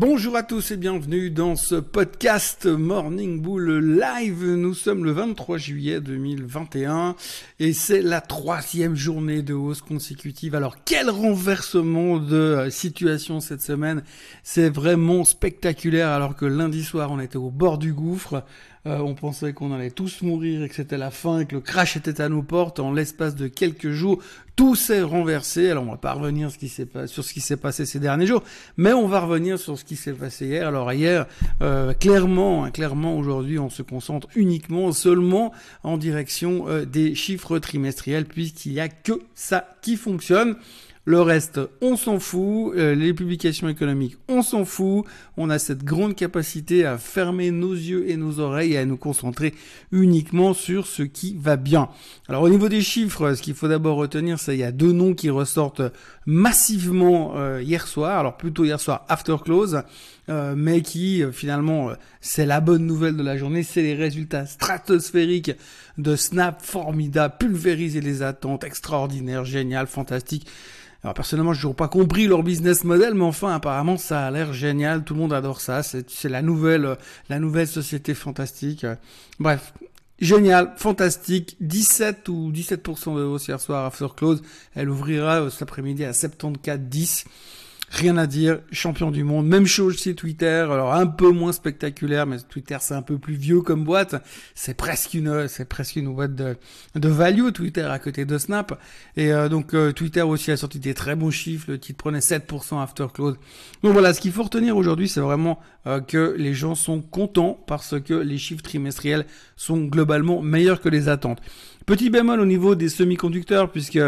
Bonjour à tous et bienvenue dans ce podcast Morning Bull Live. Nous sommes le 23 juillet 2021 et c'est la troisième journée de hausse consécutive. Alors quel renversement de situation cette semaine. C'est vraiment spectaculaire alors que lundi soir on était au bord du gouffre. Euh, on pensait qu'on allait tous mourir et que c'était la fin et que le crash était à nos portes. En l'espace de quelques jours, tout s'est renversé. Alors on va pas revenir sur ce qui s'est passé ces derniers jours, mais on va revenir sur ce qui s'est passé hier. Alors hier, euh, clairement, hein, clairement aujourd'hui, on se concentre uniquement, seulement en direction euh, des chiffres trimestriels, puisqu'il y a que ça qui fonctionne. Le reste, on s'en fout. Euh, les publications économiques, on s'en fout. On a cette grande capacité à fermer nos yeux et nos oreilles et à nous concentrer uniquement sur ce qui va bien. Alors au niveau des chiffres, ce qu'il faut d'abord retenir, c'est qu'il y a deux noms qui ressortent massivement euh, hier soir. Alors plutôt hier soir after close. Euh, mais qui finalement c'est la bonne nouvelle de la journée, c'est les résultats stratosphériques de Snap, formidable, pulvériser les attentes, extraordinaire, génial, fantastique. Alors personnellement, je n'ai pas compris leur business model, mais enfin, apparemment, ça a l'air génial. Tout le monde adore ça. C'est la nouvelle, la nouvelle société fantastique. Bref, génial, fantastique. 17 ou 17% de hausse hier soir after close. Elle ouvrira cet après-midi à 74,10. Rien à dire, champion du monde. Même chose chez Twitter, alors un peu moins spectaculaire, mais Twitter c'est un peu plus vieux comme boîte. C'est presque une, c'est presque une boîte de, de value Twitter à côté de Snap. Et euh, donc euh, Twitter aussi a sorti des très bons chiffres. Le titre prenait 7% after close. Donc voilà, ce qu'il faut retenir aujourd'hui, c'est vraiment euh, que les gens sont contents parce que les chiffres trimestriels sont globalement meilleurs que les attentes. Petit bémol au niveau des semi-conducteurs puisque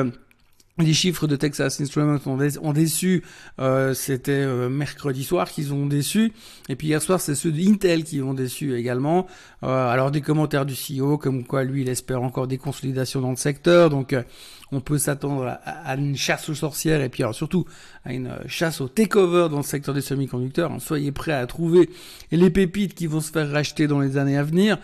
les chiffres de Texas Instruments ont, déçu, euh, c'était euh, mercredi soir qu'ils ont déçu, et puis hier soir c'est ceux d'Intel qui ont déçu également. Euh, alors des commentaires du CEO comme quoi lui il espère encore des consolidations dans le secteur, donc on peut s'attendre à, une chasse aux sorcières et puis alors surtout à une chasse au takeover dans le secteur des semi-conducteurs. soyez prêts à trouver les pépites qui vont se faire racheter dans les années à venir.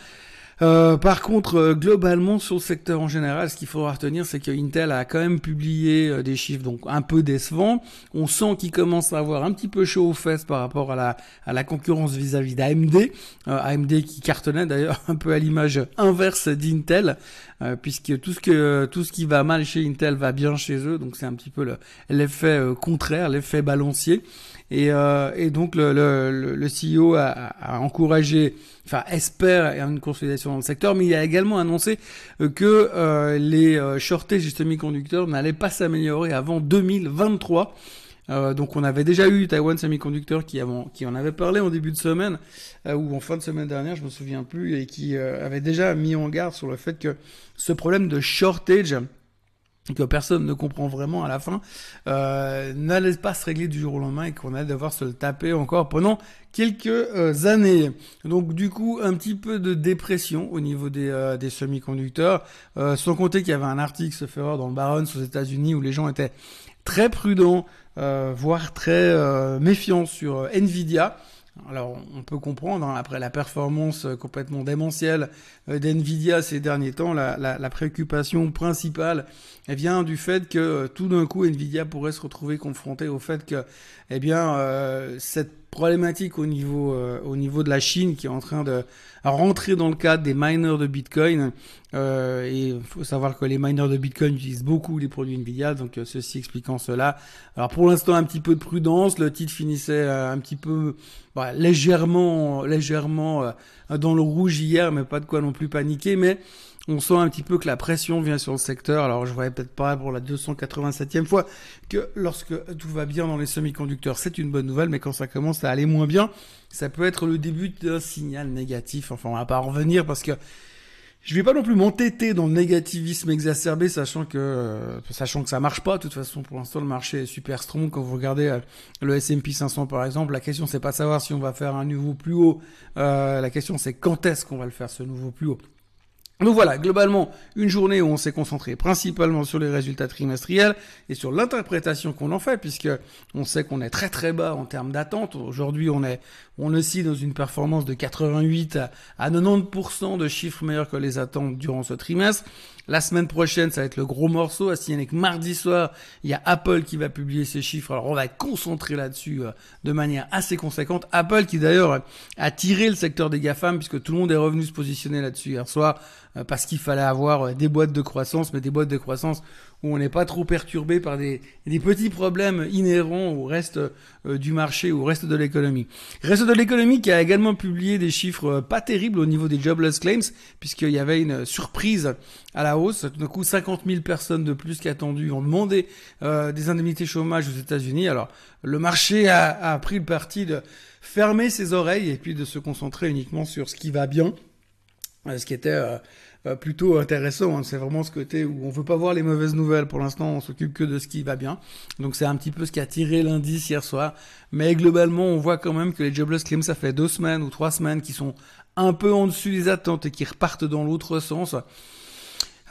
Euh, par contre, euh, globalement, sur le secteur en général, ce qu'il faudra retenir, c'est que Intel a quand même publié euh, des chiffres donc un peu décevants. On sent qu'il commence à avoir un petit peu chaud aux fesses par rapport à la, à la concurrence vis-à-vis d'AMD. AMD qui cartonnait d'ailleurs un peu à l'image inverse d'Intel, puisque tout ce que tout ce qui va mal chez Intel va bien chez eux. Donc c'est un petit peu l'effet contraire, l'effet balancier. Et, et donc le, le, le CEO a, a encouragé enfin espère une consolidation dans le secteur, mais il a également annoncé euh, que euh, les euh, shortages de semi-conducteurs n'allaient pas s'améliorer avant 2023. Euh, donc on avait déjà eu Taiwan Semiconductor qui, qui en avait parlé en début de semaine ou en fin de semaine dernière, je me souviens plus, et qui avait déjà mis en garde sur le fait que ce problème de shortage que personne ne comprend vraiment à la fin, euh, n'allait pas se régler du jour au lendemain et qu'on allait devoir se le taper encore pendant quelques euh, années. Donc du coup, un petit peu de dépression au niveau des, euh, des semi-conducteurs, euh, sans compter qu'il y avait un article se faire dans le Barons aux États-Unis où les gens étaient très prudents, voire très méfiants sur Nvidia. Alors, on peut comprendre, hein, après la performance euh, complètement démentielle euh, d'NVIDIA ces derniers temps, la, la, préoccupation principale vient du fait que euh, tout d'un coup, NVIDIA pourrait se retrouver confronté au fait que, eh bien, cette problématique au niveau, euh, au niveau de la Chine qui est en train de rentrer dans le cadre des miners de Bitcoin. Euh, et il faut savoir que les miners de Bitcoin utilisent beaucoup les produits Nvidia, donc euh, ceci expliquant cela. Alors pour l'instant un petit peu de prudence, le titre finissait un petit peu bah, légèrement, légèrement dans le rouge hier, mais pas de quoi non plus paniquer. Mais on sent un petit peu que la pression vient sur le secteur. Alors je voyais peut-être pas pour la 287e fois que lorsque tout va bien dans les semi-conducteurs, c'est une bonne nouvelle, mais quand ça commence à aller moins bien, ça peut être le début d'un signal négatif. Enfin, on va pas en revenir parce que je vais pas non plus m'entêter dans le négativisme exacerbé, sachant que euh, sachant que ça marche pas. De toute façon, pour l'instant, le marché est super strong. Quand vous regardez euh, le S&P 500 par exemple, la question c'est pas savoir si on va faire un nouveau plus haut. Euh, la question c'est quand est-ce qu'on va le faire ce nouveau plus haut. Donc voilà, globalement, une journée où on s'est concentré principalement sur les résultats trimestriels et sur l'interprétation qu'on en fait, puisque on sait qu'on est très très bas en termes d'attente. Aujourd'hui, on est, on aussi dans une performance de 88 à 90% de chiffres meilleurs que les attentes durant ce trimestre. La semaine prochaine, ça va être le gros morceau. À signaler que mardi soir, il y a Apple qui va publier ses chiffres. Alors on va être concentré là-dessus euh, de manière assez conséquente. Apple qui d'ailleurs a tiré le secteur des GAFAM puisque tout le monde est revenu se positionner là-dessus hier soir euh, parce qu'il fallait avoir euh, des boîtes de croissance, mais des boîtes de croissance où on n'est pas trop perturbé par des, petits problèmes inhérents au reste euh, du marché, au reste de l'économie. Reste de l'économie qui a également publié des chiffres pas terribles au niveau des jobless claims, puisqu'il y avait une surprise à la hausse. Tout d'un coup, 50 000 personnes de plus qu'attendu ont demandé des indemnités chômage aux États-Unis. Alors, le marché a, pris le parti de fermer ses oreilles et puis de se concentrer uniquement sur ce qui va bien, ce qui était euh, plutôt intéressant. Hein. C'est vraiment ce côté où on veut pas voir les mauvaises nouvelles. Pour l'instant, on s'occupe que de ce qui va bien. Donc c'est un petit peu ce qui a tiré l'indice hier soir. Mais globalement, on voit quand même que les jobless claims, ça fait deux semaines ou trois semaines qui sont un peu en dessus des attentes et qui repartent dans l'autre sens.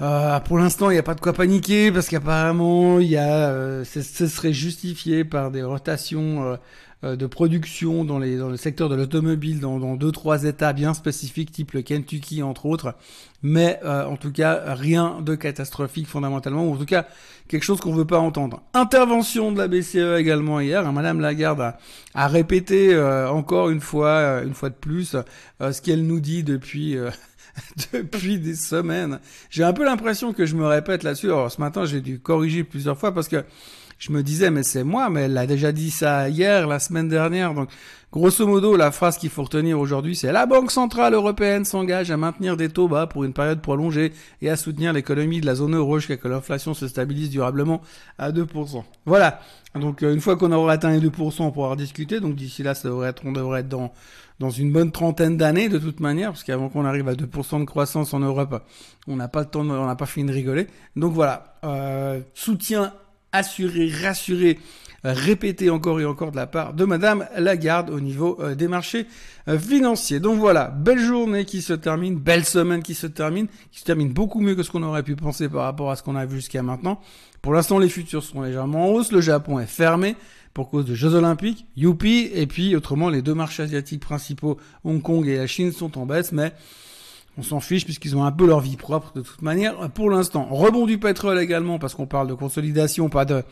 Euh, pour l'instant, il n'y a pas de quoi paniquer parce qu'apparemment, il y a, euh, ce serait justifié par des rotations euh, euh, de production dans, les, dans le secteur de l'automobile dans, dans deux trois États bien spécifiques, type le Kentucky entre autres, mais euh, en tout cas rien de catastrophique fondamentalement, ou en tout cas quelque chose qu'on veut pas entendre. Intervention de la BCE également hier, hein, Madame Lagarde a, a répété euh, encore une fois, une fois de plus, ce qu'elle nous dit depuis. depuis des semaines. J'ai un peu l'impression que je me répète là-dessus. Alors ce matin, j'ai dû corriger plusieurs fois parce que je me disais, mais c'est moi, mais elle a déjà dit ça hier, la semaine dernière. Donc, grosso modo, la phrase qu'il faut retenir aujourd'hui, c'est la Banque Centrale Européenne s'engage à maintenir des taux bas pour une période prolongée et à soutenir l'économie de la zone euro jusqu'à que l'inflation se stabilise durablement à 2%. Voilà. Donc, euh, une fois qu'on aura atteint les 2%, on pourra discuter. Donc, d'ici là, ça devrait être, on devrait être dans, dans une bonne trentaine d'années, de toute manière, parce qu'avant qu'on arrive à 2% de croissance en Europe, on n'a pas le temps, on n'a pas fini de rigoler. Donc voilà, euh, soutien assuré, rassuré, répété encore et encore de la part de Madame Lagarde au niveau euh, des marchés euh, financiers. Donc voilà, belle journée qui se termine, belle semaine qui se termine, qui se termine beaucoup mieux que ce qu'on aurait pu penser par rapport à ce qu'on a vu jusqu'à maintenant. Pour l'instant, les futurs sont légèrement en hausse. Le Japon est fermé pour cause de Jeux Olympiques, youpi, et puis autrement les deux marchés asiatiques principaux, Hong Kong et la Chine, sont en baisse, mais on s'en fiche puisqu'ils ont un peu leur vie propre de toute manière pour l'instant. Rebond du pétrole également parce qu'on parle de consolidation, pas de,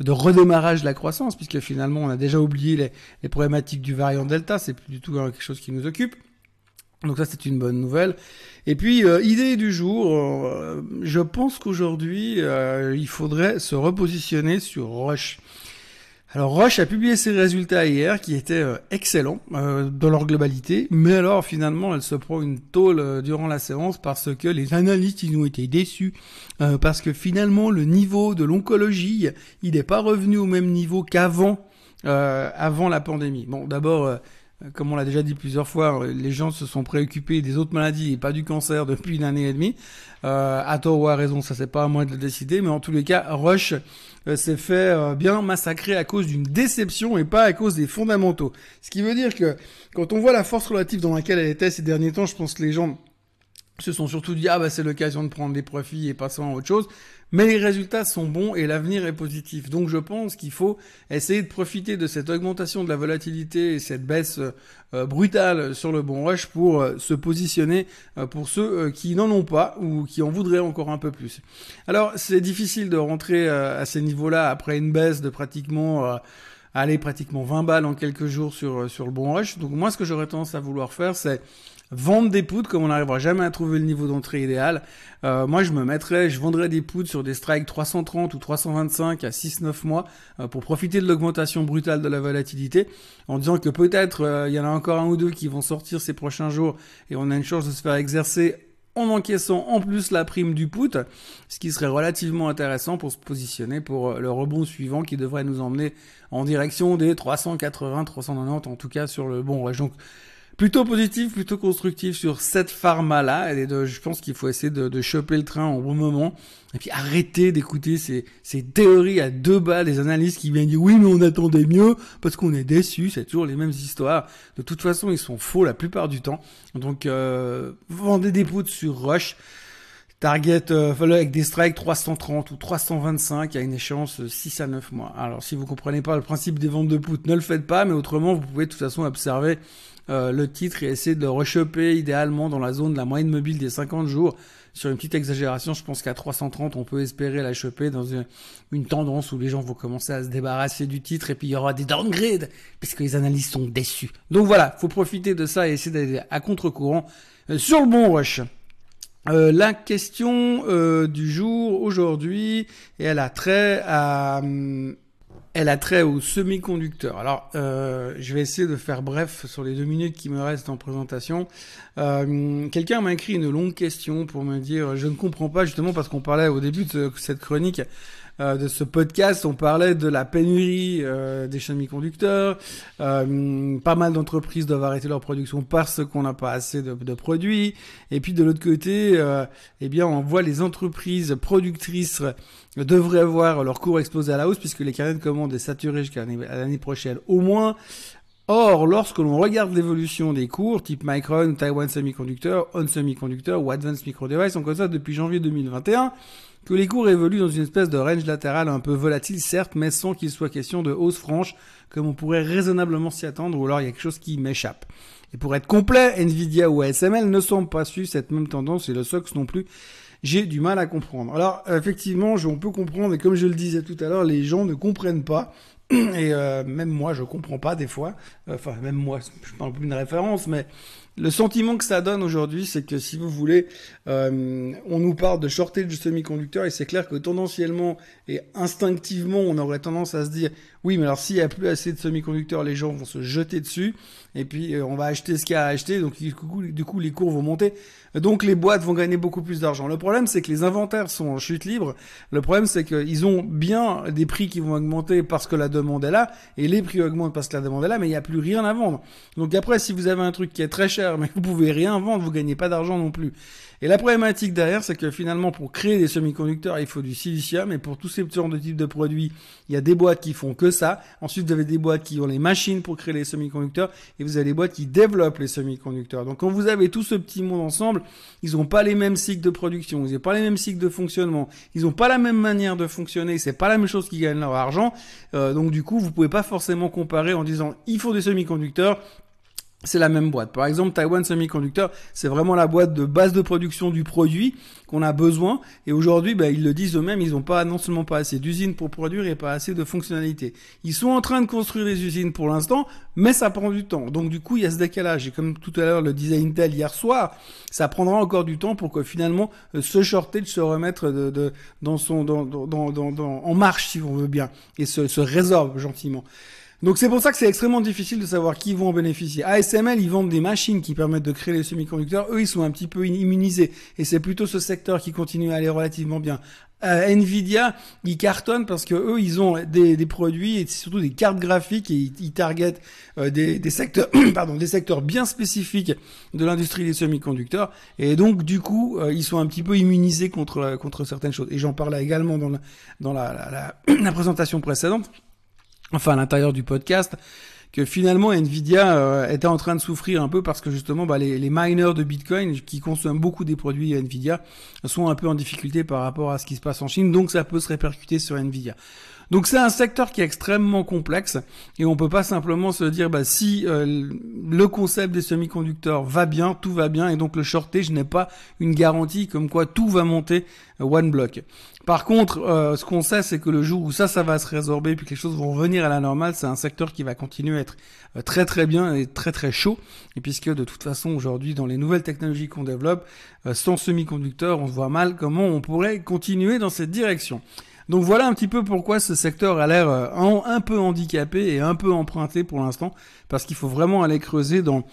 de redémarrage de la croissance puisque finalement on a déjà oublié les, les problématiques du variant Delta, c'est plus du tout quelque chose qui nous occupe. Donc ça c'est une bonne nouvelle. Et puis euh, idée du jour, euh, je pense qu'aujourd'hui euh, il faudrait se repositionner sur Roche. Alors Roche a publié ses résultats hier qui étaient euh, excellents euh, dans leur globalité, mais alors finalement elle se prend une tôle euh, durant la séance parce que les analystes ils ont été déçus parce que finalement le niveau de l'oncologie il n'est pas revenu au même niveau qu'avant avant la pandémie. Bon d'abord comme on l'a déjà dit plusieurs fois, les gens se sont préoccupés des autres maladies et pas du cancer depuis une année et demie. Euh, à tort ou à raison, ça c'est pas à moi de le décider, mais en tous les cas, Rush euh, s'est fait euh, bien massacrer à cause d'une déception et pas à cause des fondamentaux. Ce qui veut dire que quand on voit la force relative dans laquelle elle était ces derniers temps, je pense que les gens se sont surtout dit ah bah c'est l'occasion de prendre des profits et passer à autre chose. Mais les résultats sont bons et l'avenir est positif. Donc je pense qu'il faut essayer de profiter de cette augmentation de la volatilité et cette baisse euh, brutale sur le bon rush pour euh, se positionner euh, pour ceux qui n'en ont pas ou qui en voudraient encore un peu plus. Alors c'est difficile de rentrer à ces niveaux-là après une baisse de pratiquement aller pratiquement 20 balles en quelques jours sur sur le bon rush. Donc moi ce que j'aurais tendance à vouloir faire c'est vendre des poudres comme on n'arrivera jamais à trouver le niveau d'entrée idéal. Euh, moi, je me mettrais, je vendrais des poudres sur des strikes 330 ou 325 à 6-9 mois euh, pour profiter de l'augmentation brutale de la volatilité, en disant que peut-être euh, il y en a encore un ou deux qui vont sortir ces prochains jours et on a une chance de se faire exercer en encaissant en plus la prime du put, ce qui serait relativement intéressant pour se positionner pour le rebond suivant qui devrait nous emmener en direction des 380, 390 en tout cas sur le bon Donc plutôt positif, plutôt constructif sur cette pharma-là. Et je pense qu'il faut essayer de, choper le train au bon moment. Et puis arrêter d'écouter ces, théories à deux bas des analystes qui viennent dire oui mais on attendait mieux parce qu'on est déçu. C'est toujours les mêmes histoires. De toute façon, ils sont faux la plupart du temps. Donc euh, vendez des poutres sur Rush Target euh, avec des strikes 330 ou 325 à une échéance 6 à 9 mois. Alors si vous comprenez pas le principe des ventes de put, ne le faites pas, mais autrement vous pouvez de toute façon observer euh, le titre et essayer de le rechoper idéalement dans la zone de la moyenne mobile des 50 jours. Sur une petite exagération, je pense qu'à 330, on peut espérer la choper dans une, une, tendance où les gens vont commencer à se débarrasser du titre et puis il y aura des downgrades puisque les analystes sont déçus. Donc voilà, faut profiter de ça et essayer d'aller à contre-courant euh, sur le bon rush. Euh, la question euh, du jour aujourd'hui, elle a trait à, elle a trait aux semi-conducteurs. Alors, euh, je vais essayer de faire bref sur les deux minutes qui me restent en présentation. Euh, Quelqu'un m'a écrit une longue question pour me dire, je ne comprends pas justement parce qu'on parlait au début de cette chronique euh, de ce podcast, on parlait de la pénurie euh, des semi-conducteurs. Euh, pas mal d'entreprises doivent arrêter leur production parce qu'on n'a pas assez de, de, produits. Et puis de l'autre côté, eh bien, on voit les entreprises productrices devraient avoir leur cours explosé à la hausse puisque les carnets de commandes est saturé jusqu'à l'année prochaine au moins. Or, lorsque l'on regarde l'évolution des cours, type Micron, Taiwan Semiconductor, On Semiconductor ou Advanced Micro Device, on constate depuis janvier 2021 que les cours évoluent dans une espèce de range latéral un peu volatile, certes, mais sans qu'il soit question de hausse franche, comme on pourrait raisonnablement s'y attendre, ou alors il y a quelque chose qui m'échappe. Et pour être complet, Nvidia ou ASML ne semblent pas suivre cette même tendance, et le SOX non plus. J'ai du mal à comprendre. Alors, effectivement, on peut comprendre, et comme je le disais tout à l'heure, les gens ne comprennent pas. Et euh, même moi, je comprends pas des fois. Enfin, même moi, je parle plus d'une référence, mais le sentiment que ça donne aujourd'hui, c'est que si vous voulez, euh, on nous parle de shortage de semi-conducteurs et c'est clair que tendanciellement et instinctivement, on aurait tendance à se dire, oui, mais alors s'il n'y a plus assez de semi-conducteurs, les gens vont se jeter dessus et puis euh, on va acheter ce qu'il y a à acheter, donc du coup, les cours vont monter, donc les boîtes vont gagner beaucoup plus d'argent. Le problème, c'est que les inventaires sont en chute libre. Le problème, c'est qu'ils ont bien des prix qui vont augmenter parce que la demande est là et les prix augmentent parce que la demande est là, mais il n'y a plus rien à vendre. Donc après, si vous avez un truc qui est très cher mais vous pouvez rien vendre, vous gagnez pas d'argent non plus. Et la problématique derrière, c'est que finalement, pour créer des semi-conducteurs, il faut du silicium. Et pour tous ces genres types de produits, il y a des boîtes qui font que ça. Ensuite, vous avez des boîtes qui ont les machines pour créer les semi-conducteurs. Et vous avez des boîtes qui développent les semi-conducteurs. Donc, quand vous avez tout ce petit monde ensemble, ils n'ont pas les mêmes cycles de production. Ils n'ont pas les mêmes cycles de fonctionnement. Ils n'ont pas la même manière de fonctionner. C'est pas la même chose qui gagnent leur argent. Euh, donc, du coup, vous pouvez pas forcément comparer en disant, il faut des semi-conducteurs c'est la même boîte. Par exemple, Taiwan Semiconductor, c'est vraiment la boîte de base de production du produit qu'on a besoin. Et aujourd'hui, bah, ils le disent eux-mêmes, ils n'ont pas non seulement pas assez d'usines pour produire et pas assez de fonctionnalités. Ils sont en train de construire des usines pour l'instant, mais ça prend du temps. Donc du coup, il y a ce décalage. Et comme tout à l'heure le disait Intel hier soir, ça prendra encore du temps pour que finalement euh, shortage se remette de, de, dans son dans, dans, dans, en marche, si on veut bien, et se, se résorbe gentiment. Donc c'est pour ça que c'est extrêmement difficile de savoir qui vont en bénéficier. ASML, ils vendent des machines qui permettent de créer les semi-conducteurs. Eux, ils sont un petit peu immunisés. Et c'est plutôt ce secteur qui continue à aller relativement bien. Euh, Nvidia, ils cartonnent parce que eux, ils ont des, des produits et surtout des cartes graphiques et ils, ils targetent euh, des, des, secteurs, pardon, des secteurs bien spécifiques de l'industrie des semi-conducteurs. Et donc, du coup, euh, ils sont un petit peu immunisés contre contre certaines choses. Et j'en parlais également dans dans la, la, la présentation précédente enfin à l'intérieur du podcast, que finalement Nvidia euh, était en train de souffrir un peu parce que justement bah, les, les, miners de Bitcoin qui consomment beaucoup des produits Nvidia sont un peu en difficulté par rapport à ce qui se passe en Chine, donc ça peut se répercuter sur Nvidia. Donc c'est un secteur qui est extrêmement complexe et on peut pas simplement se dire bah si euh, le concept des semi-conducteurs va bien, tout va bien et donc le shortage n'est pas une garantie comme quoi tout va monter euh, one block. Par contre, euh, ce qu'on sait c'est que le jour où ça ça va se résorber puis que les choses vont revenir à la normale, c'est un secteur qui va continuer à être très très bien et très très chaud et puisque de toute façon aujourd'hui dans les nouvelles technologies qu'on développe sans semi-conducteurs, on voit mal comment on pourrait continuer dans cette direction. Donc voilà un petit peu pourquoi ce secteur a l'air euh, un, peu handicapé et un peu emprunté pour l'instant, parce qu'il faut vraiment aller creuser dans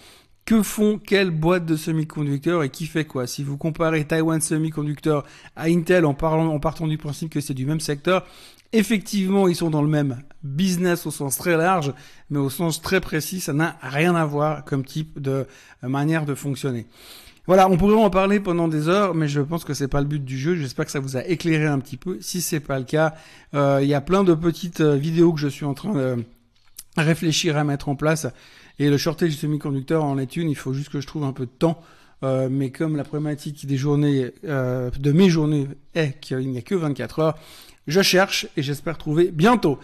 que font quelles boîtes de semi-conducteurs et qui fait quoi? Si vous comparez Taiwan Semiconductor à Intel en, parlant, en partant du principe que c'est du même secteur, effectivement ils sont dans le même business au sens très large, mais au sens très précis, ça n'a rien à voir comme type de euh, manière de fonctionner. Voilà, on pourrait en parler pendant des heures, mais je pense que c'est pas le but du jeu. J'espère que ça vous a éclairé un petit peu. Si c'est pas le cas, euh, il y a plein de petites euh, vidéos que je suis en train de réfléchir à mettre en place. Et le shortage du semi-conducteur en est une. Il faut juste que je trouve un peu de temps mais comme la problématique des journées, de mes journées est qu'il n'y a que 24 heures, je cherche et j'espère trouver bientôt.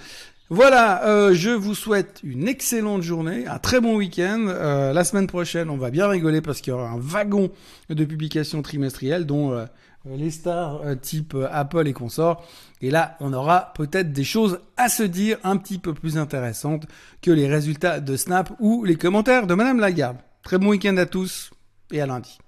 Voilà, je vous souhaite une excellente journée, un très bon week-end. la semaine prochaine, on va bien rigoler parce qu'il y aura un wagon de publications trimestrielles dont euh, les stars euh, type euh, Apple et consorts. Et là, on aura peut-être des choses à se dire un petit peu plus intéressantes que les résultats de Snap ou les commentaires de Madame Lagarde. Très bon week-end à tous et à lundi.